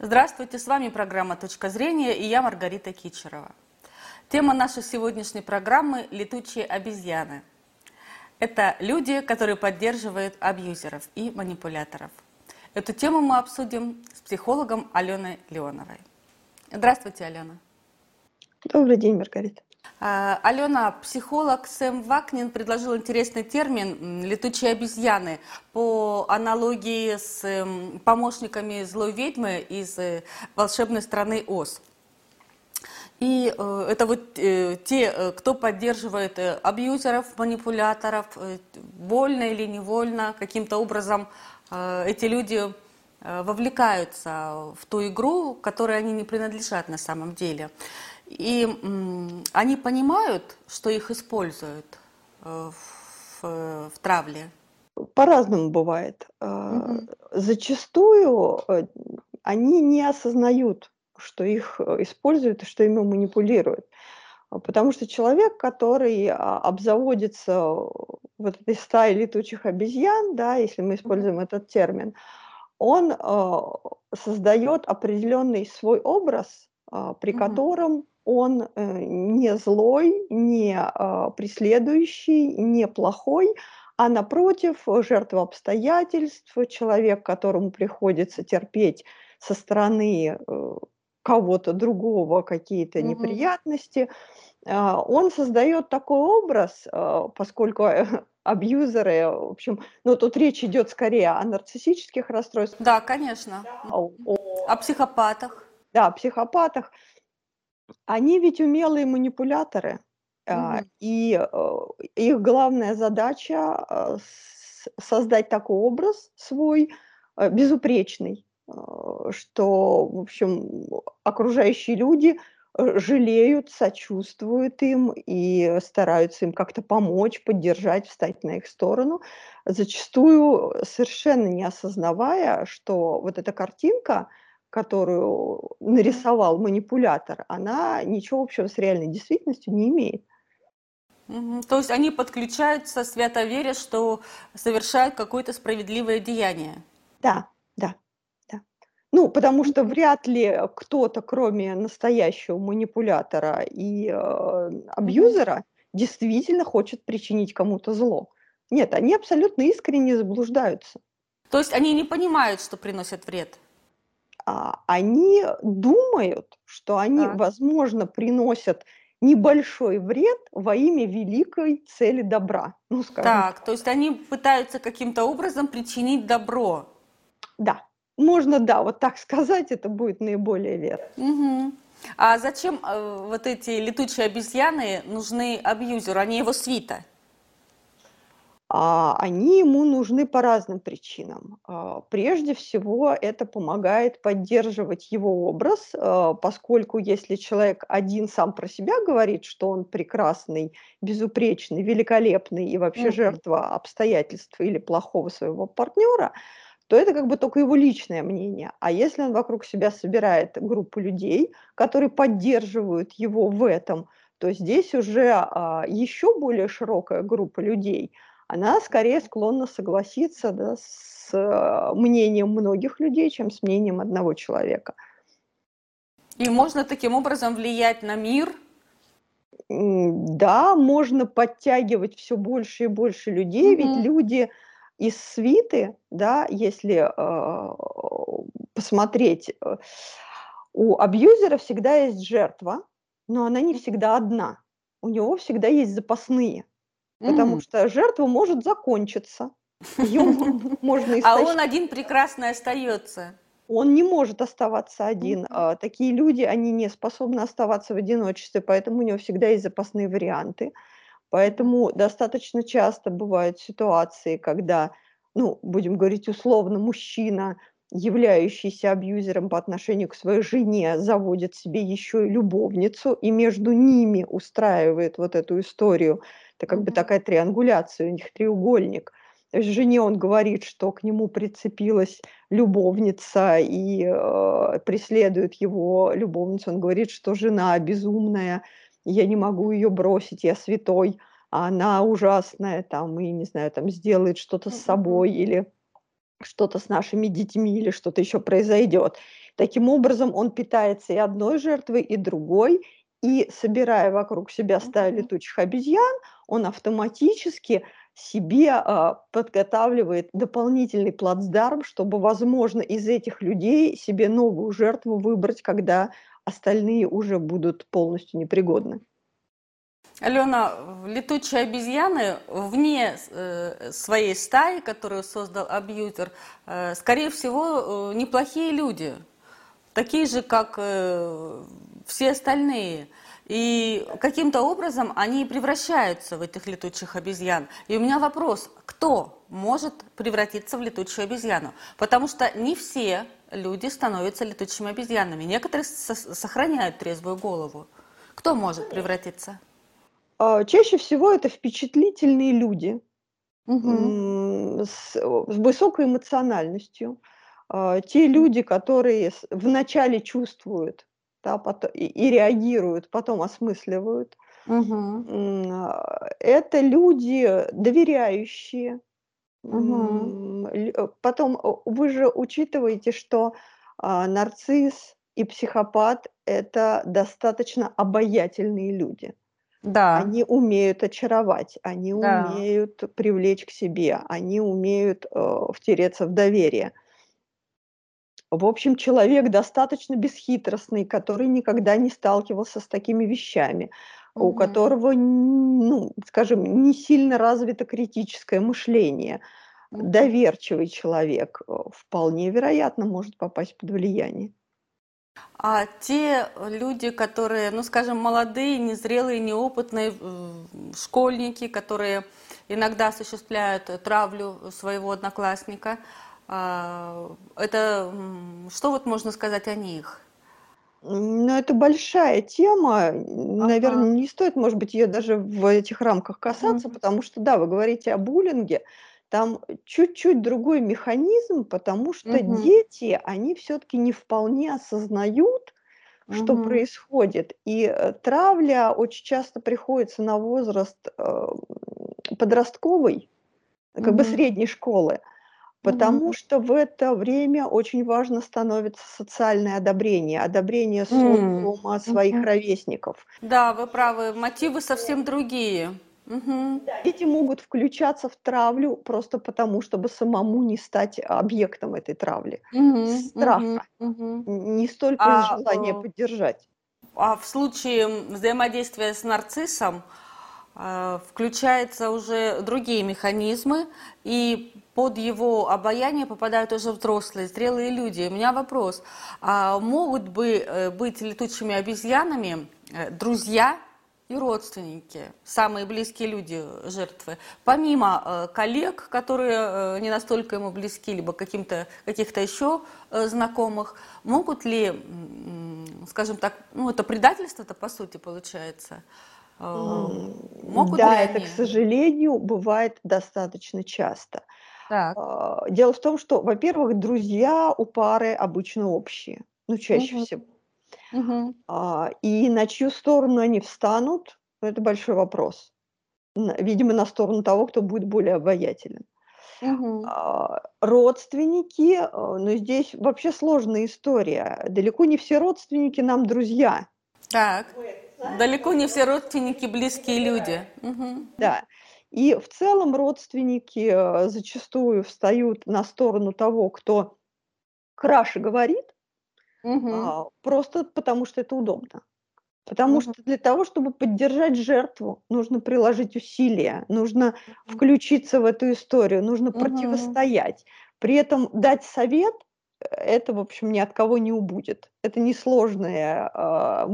Здравствуйте, с вами программа «Точка зрения» и я Маргарита Кичерова. Тема нашей сегодняшней программы – летучие обезьяны. Это люди, которые поддерживают абьюзеров и манипуляторов. Эту тему мы обсудим с психологом Аленой Леоновой. Здравствуйте, Алена. Добрый день, Маргарита. А, Алена, психолог Сэм Вакнин предложил интересный термин «летучие обезьяны» по аналогии с эм, помощниками злой ведьмы из э, волшебной страны Оз. И э, это вот э, те, кто поддерживает абьюзеров, манипуляторов, вольно или невольно, каким-то образом эти люди вовлекаются в ту игру, которой они не принадлежат на самом деле. И они понимают, что их используют э, в, в травле? По-разному бывает. Угу. Зачастую э, они не осознают, что их используют и что ими манипулируют. Потому что человек, который а, обзаводится вот этой стаей летучих обезьян, да, если мы используем этот термин, он создает определенный свой образ, при котором он э, не злой, не а, преследующий, не плохой, а напротив, жертва обстоятельств, человек, которому приходится терпеть со стороны э, кого-то другого какие-то mm-hmm. неприятности, а, он создает такой образ, а, поскольку абьюзеры, в общем, ну тут речь идет скорее о нарциссических расстройствах. Да, конечно. О, о, о психопатах. Да, о психопатах. Они ведь умелые манипуляторы, mm-hmm. и э, их главная задача э, создать такой образ свой э, безупречный, что, в общем, окружающие люди жалеют, сочувствуют им и стараются им как-то помочь, поддержать, встать на их сторону, зачастую совершенно не осознавая, что вот эта картинка – которую нарисовал манипулятор, она ничего общего с реальной действительностью не имеет. То есть они подключаются, свято веря, что совершают какое-то справедливое деяние. Да, да, да. Ну, потому что вряд ли кто-то, кроме настоящего манипулятора и э, абьюзера, действительно хочет причинить кому-то зло. Нет, они абсолютно искренне заблуждаются. То есть они не понимают, что приносят вред? А, они думают, что они, так. возможно, приносят небольшой вред во имя великой цели добра. Ну, скажем. Так, то есть они пытаются каким-то образом причинить добро. Да, можно, да, вот так сказать, это будет наиболее верно. Угу. А зачем э, вот эти летучие обезьяны нужны абьюзеру, а не его свита? А, они ему нужны по разным причинам. А, прежде всего, это помогает поддерживать его образ, а, поскольку если человек один сам про себя говорит, что он прекрасный, безупречный, великолепный и вообще mm-hmm. жертва обстоятельств или плохого своего партнера, то это как бы только его личное мнение. А если он вокруг себя собирает группу людей, которые поддерживают его в этом, то здесь уже еще более широкая группа людей – она скорее склонна согласиться да, с э, мнением многих людей, чем с мнением одного человека. И можно таким образом влиять на мир? Да, можно подтягивать все больше и больше людей, mm-hmm. ведь люди из свиты, да, если э, посмотреть, э, у абьюзера всегда есть жертва, но она не всегда одна. У него всегда есть запасные. Потому что жертва может закончиться. Ее можно А он один прекрасно остается. Он не может оставаться один. А, такие люди, они не способны оставаться в одиночестве, поэтому у него всегда есть запасные варианты. Поэтому достаточно часто бывают ситуации, когда, ну, будем говорить условно, мужчина, являющийся абьюзером по отношению к своей жене, заводит себе еще и любовницу, и между ними устраивает вот эту историю – это как бы такая триангуляция, у них треугольник. Жене он говорит, что к нему прицепилась любовница и э, преследует его любовницу. Он говорит, что жена безумная, я не могу ее бросить, я святой, а она ужасная, там, и, не знаю, там, сделает что-то с собой или что-то с нашими детьми или что-то еще произойдет. Таким образом, он питается и одной жертвой, и другой, и собирая вокруг себя стаю летучих обезьян, он автоматически себе э, подготавливает дополнительный плацдарм, чтобы, возможно, из этих людей себе новую жертву выбрать, когда остальные уже будут полностью непригодны. Алена, летучие обезьяны вне э, своей стаи, которую создал абьюзер, э, скорее всего, э, неплохие люди, такие же, как все остальные. И каким-то образом они превращаются в этих летучих обезьян. И у меня вопрос, кто может превратиться в летучую обезьяну? Потому что не все люди становятся летучими обезьянами. Некоторые сохраняют трезвую голову. Кто может превратиться? А, чаще всего это впечатлительные люди угу. с, с высокой эмоциональностью. А, те люди, которые вначале чувствуют да, потом, и, и реагируют, потом осмысливают. Угу. Это люди доверяющие. Угу. Потом вы же учитываете, что а, нарцисс и психопат это достаточно обаятельные люди. Да. Они умеют очаровать, они да. умеют привлечь к себе, они умеют э, втереться в доверие. В общем, человек достаточно бесхитростный, который никогда не сталкивался с такими вещами, угу. у которого, ну, скажем, не сильно развито критическое мышление, угу. доверчивый человек, э, вполне вероятно может попасть под влияние. А те люди, которые, ну, скажем, молодые, незрелые, неопытные э, школьники, которые иногда осуществляют травлю своего одноклассника – а, это что вот можно сказать о них? Ну, это большая тема. Наверное, не стоит, может быть, ее даже в этих рамках касаться, Мгм. потому что, да, вы говорите о буллинге, там чуть-чуть другой механизм, потому что Мгм. дети, они все-таки не вполне осознают, что Мгм. происходит. И э, травля очень часто приходится на возраст э, подростковый, как бы средней школы. Потому Мгм. что в это время очень важно становится социальное одобрение, одобрение социума своих Мгм. ровесников. Да, вы правы, мотивы совсем другие. Мгм. Дети могут включаться в травлю просто потому, чтобы самому не стать объектом этой травли. Из Мгм. страха, Мгм. не столько из А, желания э, поддержать. а в случае взаимодействия с нарциссом э, включаются уже другие механизмы, и под его обаяние попадают уже взрослые, зрелые люди. У меня вопрос, а могут бы э, быть летучими обезьянами э, друзья и родственники, самые близкие люди жертвы, помимо э, коллег, которые не настолько ему близки, либо каким-то, каких-то еще знакомых, могут ли, скажем так, ну это предательство-то по сути получается, могут да, ли это, к сожалению, бывает достаточно часто. Так. А, дело в том, что, во-первых, друзья у пары обычно общие, ну, чаще Мгм. всего. Мгм. А, и на чью сторону они встанут, ну, это большой вопрос. видимо, на сторону того, кто будет более обаятелен. Мгм. А, родственники, но ну, здесь вообще сложная история. Далеко не все родственники нам друзья. Так. Далеко не все родственники близкие люди. Мгм. Да. И в целом родственники э, зачастую встают на сторону того, кто краше говорит, Мгм. просто потому что это удобно. Потому Мгм. что для того, чтобы поддержать жертву, нужно приложить усилия, нужно включиться в эту историю, нужно Мгм. противостоять. При этом дать совет э, это, в общем, ни от кого не убудет. Это несложное а,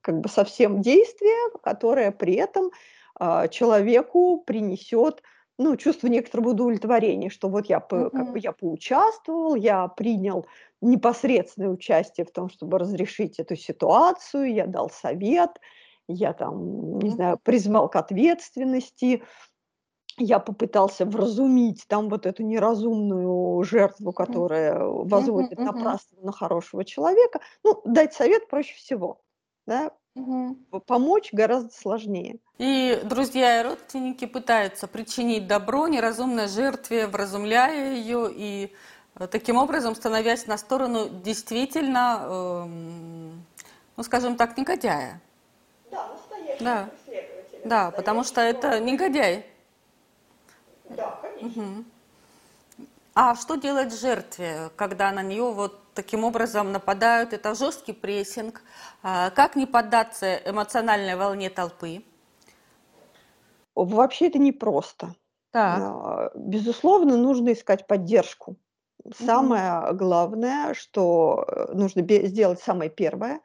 как бы совсем действие, которое при этом а, человеку принесет ну, чувство некоторого удовлетворения, что вот я, по, как бы я поучаствовал, я принял непосредственное участие в том, чтобы разрешить эту ситуацию, я дал совет, я там, не знаю, призвал к ответственности, я попытался вразумить там вот эту неразумную жертву, которая возводит напрасно на хорошего человека. Ну, дать совет проще всего. Да? Угу. помочь гораздо сложнее. И друзья и родственники пытаются причинить добро неразумной жертве, вразумляя ее и э, таким образом становясь на сторону действительно, э, ну скажем так, негодяя. Да, настоящий да. Да, потому что это негодяй. Да, конечно. Угу. А что делать жертве, когда на нее вот таким образом нападают? Это жесткий прессинг. А, как не поддаться эмоциональной волне толпы? Вообще это непросто. Так. А, безусловно, нужно искать поддержку. Самое угу. главное, что э, нужно сделать самое первое,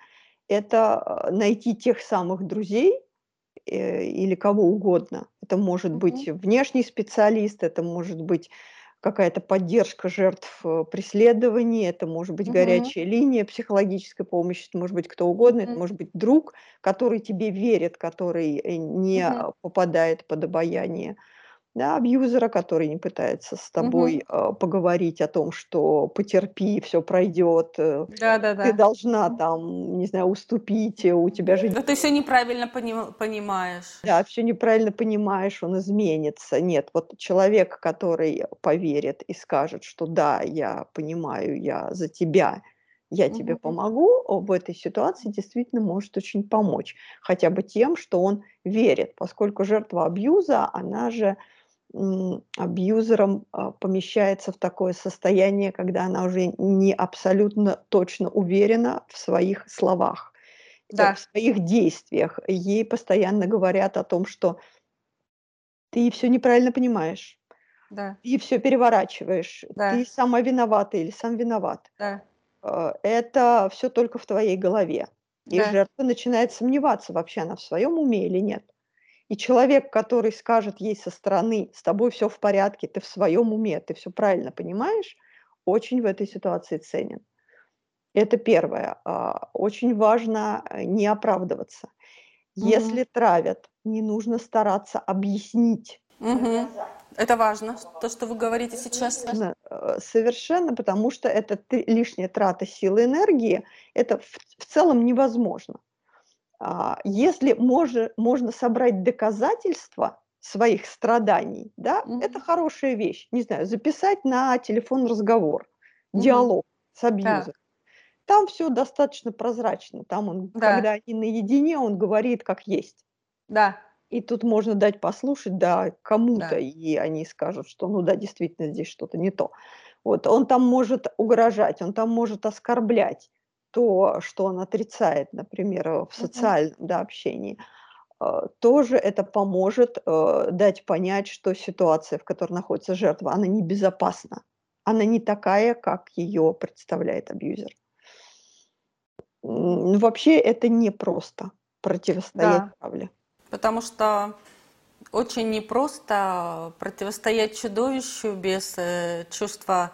это э, найти тех самых друзей, э, или кого угодно. Это может быть внешний специалист, это может быть какая-то поддержка жертв э, преследований, это может быть горячая линия психологической помощи, это может быть кто угодно, это может быть друг, который тебе верит, который э, не Мгм. попадает под обаяние да, абьюзера, который не пытается с тобой э, поговорить о том, что потерпи, все пройдет, э, ты Да-да-да. должна там, не знаю, уступить, э, у тебя же Да ты все неправильно пони- понимаешь. да, все неправильно понимаешь, он изменится. Нет, вот человек, который поверит и скажет, что да, я понимаю, я за тебя, я тебе Мгм. помогу, в этой ситуации действительно может очень помочь. Хотя бы тем, что он верит, поскольку жертва абьюза, она же абьюзером а, помещается в такое состояние, когда она уже не абсолютно точно уверена в своих словах, э, Да. в своих действиях. Ей постоянно говорят о том, что ты все неправильно понимаешь, Да, ты все переворачиваешь, да, ты сама виновата или сам виноват. да, Э, Это все только в твоей голове. И да. жертва начинает сомневаться, вообще она в своем уме или нет. И человек, который скажет ей со стороны, с тобой все в порядке, ты в своем уме, ты все правильно понимаешь, очень в этой ситуации ценен. Это первое. А, очень важно э, не оправдываться. Если травят, не нужно стараться объяснить. Мгм. Это важно, то, что вы говорите сейчас. Э, совершенно, потому что это лишняя трата силы энергии. Это в, в целом невозможно. А, если можно, можно собрать доказательства своих страданий, да, mm-hmm. это хорошая вещь. Не знаю, записать на телефон разговор, mm-hmm. диалог с абьюзером. Да. Там все достаточно прозрачно. Там он, да. когда они наедине, он говорит как есть. Да. И тут можно дать послушать, да, кому-то, да. и они скажут, что, ну да, действительно, здесь что-то не то. Вот он там может угрожать, он там может оскорблять то, что он отрицает, например, э, в социальном да, общении, э, тоже это поможет э, дать понять, что ситуация, в которой находится жертва, она небезопасна. Она не такая, как ее представляет абьюзер. Вообще это непросто противостоять да, травле. Потому что очень непросто противостоять чудовищу без чувства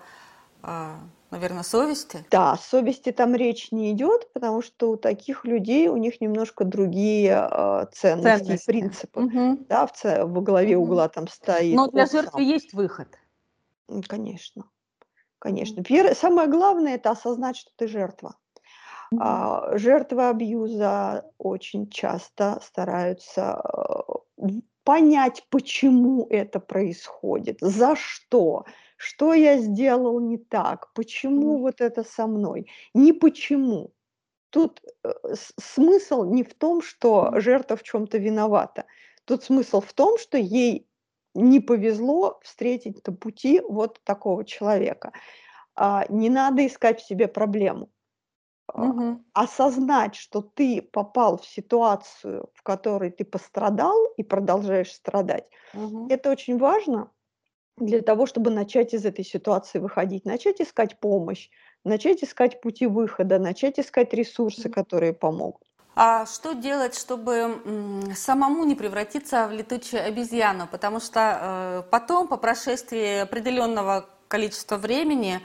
а, наверное, совести? Да, совести там речь не идет, потому что у таких людей у них немножко другие э, ценности, ценности, принципы. Угу. Да, в, ц... во главе угу. угла там стоит. Но для жертвы сам. есть выход. Конечно, конечно. Первое, самое главное это осознать, что ты жертва. Угу. А, жертвы абьюза очень часто стараются э, понять, почему это происходит, за что что я сделал не так, почему вот это со мной, не почему. Тут э, смысл не в том, что жертва в чем-то виновата. Тут смысл в том, что ей не повезло встретить на пути вот такого человека. А, не надо искать в себе проблему. Угу. Осознать, что ты попал в ситуацию, в которой ты пострадал и продолжаешь страдать, угу. это очень важно, для того, чтобы начать из этой ситуации выходить, начать искать помощь, начать искать пути выхода, начать искать ресурсы, которые помогут. А что делать, чтобы самому не превратиться в летучую обезьяну? Потому что э, потом, по прошествии определенного количества времени,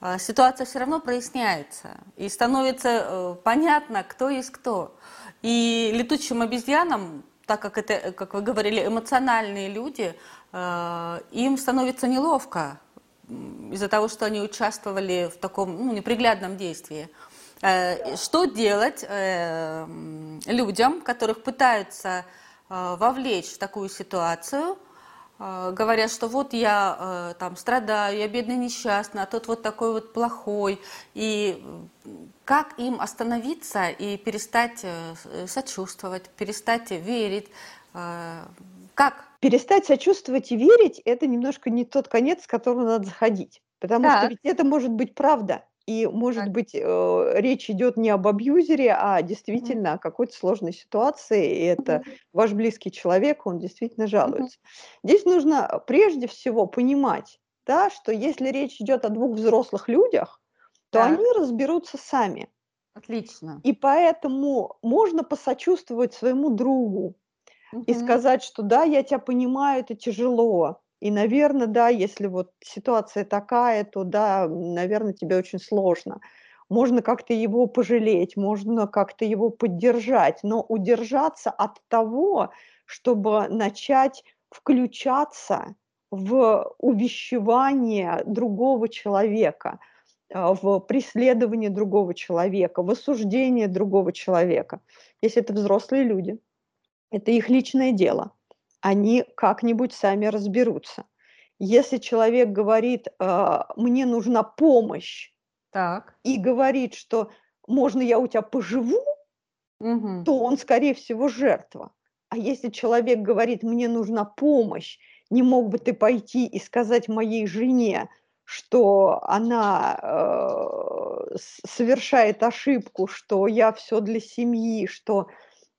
э, ситуация все равно проясняется и становится э, понятно, кто есть кто. И летучим обезьянам, так как это, как вы говорили, эмоциональные люди, им становится неловко из-за того, что они участвовали в таком ну, неприглядном действии. Э, что делать э, людям, которых пытаются э, вовлечь в такую ситуацию, говорят, что вот я там страдаю, я бедный несчастный, а тот вот такой вот плохой. И как им остановиться и перестать сочувствовать, перестать верить? Как? Перестать сочувствовать и верить – это немножко не тот конец, с которого надо заходить. Потому так. что ведь это может быть правда. И, может так. быть, э, речь идет не об абьюзере, а действительно mm-hmm. о какой-то сложной ситуации, и это mm-hmm. ваш близкий человек, он действительно жалуется. Mm-hmm. Здесь нужно прежде всего понимать, да, что если речь идет о двух взрослых людях, то так. они разберутся сами. Отлично. И поэтому можно посочувствовать своему другу mm-hmm. и сказать, что да, я тебя понимаю, это тяжело, и, наверное, да, если вот ситуация такая, то да, наверное, тебе очень сложно. Можно как-то его пожалеть, можно как-то его поддержать, но удержаться от того, чтобы начать включаться в увещевание другого человека, а, в преследование другого человека, в осуждение другого человека. Если это взрослые люди, это их личное дело – они как-нибудь сами разберутся. Если человек говорит, э, мне нужна помощь, так. и говорит, что можно я у тебя поживу, угу. то он, скорее всего, жертва. А если человек говорит, мне нужна помощь, не мог бы ты пойти и сказать моей жене, что она э, совершает ошибку, что я все для семьи, что а,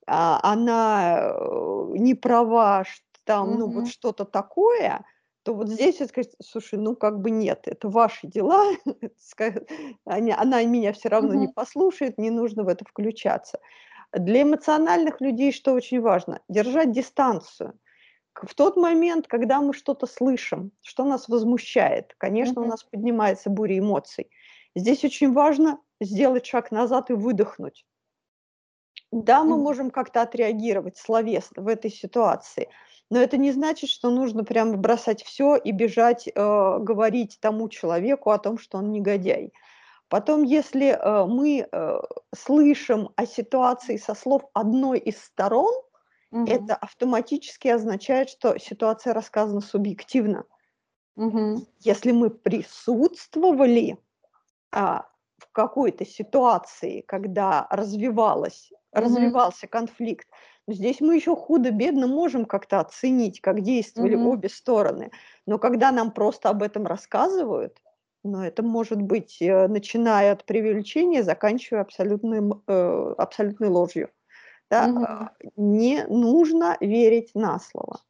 она э, не права, что там, ну, вот что-то такое, то вот здесь вот сказать, слушай, ну как бы нет, это ваши дела, она меня все равно не послушает, не нужно в это включаться. Для эмоциональных людей что очень важно? Держать дистанцию. В тот момент, когда мы что-то слышим, что нас возмущает, конечно, у нас поднимается буря эмоций. Здесь очень важно сделать шаг назад и выдохнуть. Да, мы можем как-то отреагировать словесно в этой ситуации, но это не значит, что нужно прямо бросать все и бежать, э, говорить тому человеку о том, что он негодяй. Потом, если э, мы э, слышим о ситуации со слов одной из сторон, угу. это автоматически означает, что ситуация рассказана субъективно. Угу. Если мы присутствовали а, в какой-то ситуации, когда развивалась развивался конфликт. Но здесь мы еще худо-бедно можем как-то оценить, как действовали mm-hmm. обе стороны. Но когда нам просто об этом рассказывают, ну, это может быть, э, начиная от преувеличения, заканчивая абсолютной, э, абсолютной ложью. Да? Mm-hmm. Не нужно верить на слово.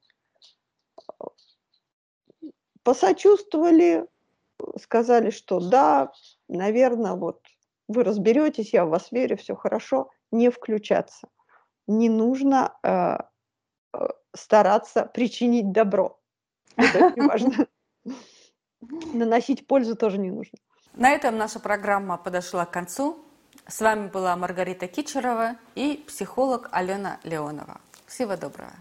Посочувствовали, сказали, что да, наверное, вот вы разберетесь, я в вас верю, все хорошо не включаться. Не нужно э, э, стараться причинить добро. Это очень важно. Наносить пользу тоже не нужно. На этом наша программа подошла к концу. С вами была Маргарита Кичерова и психолог Алена Леонова. Всего доброго.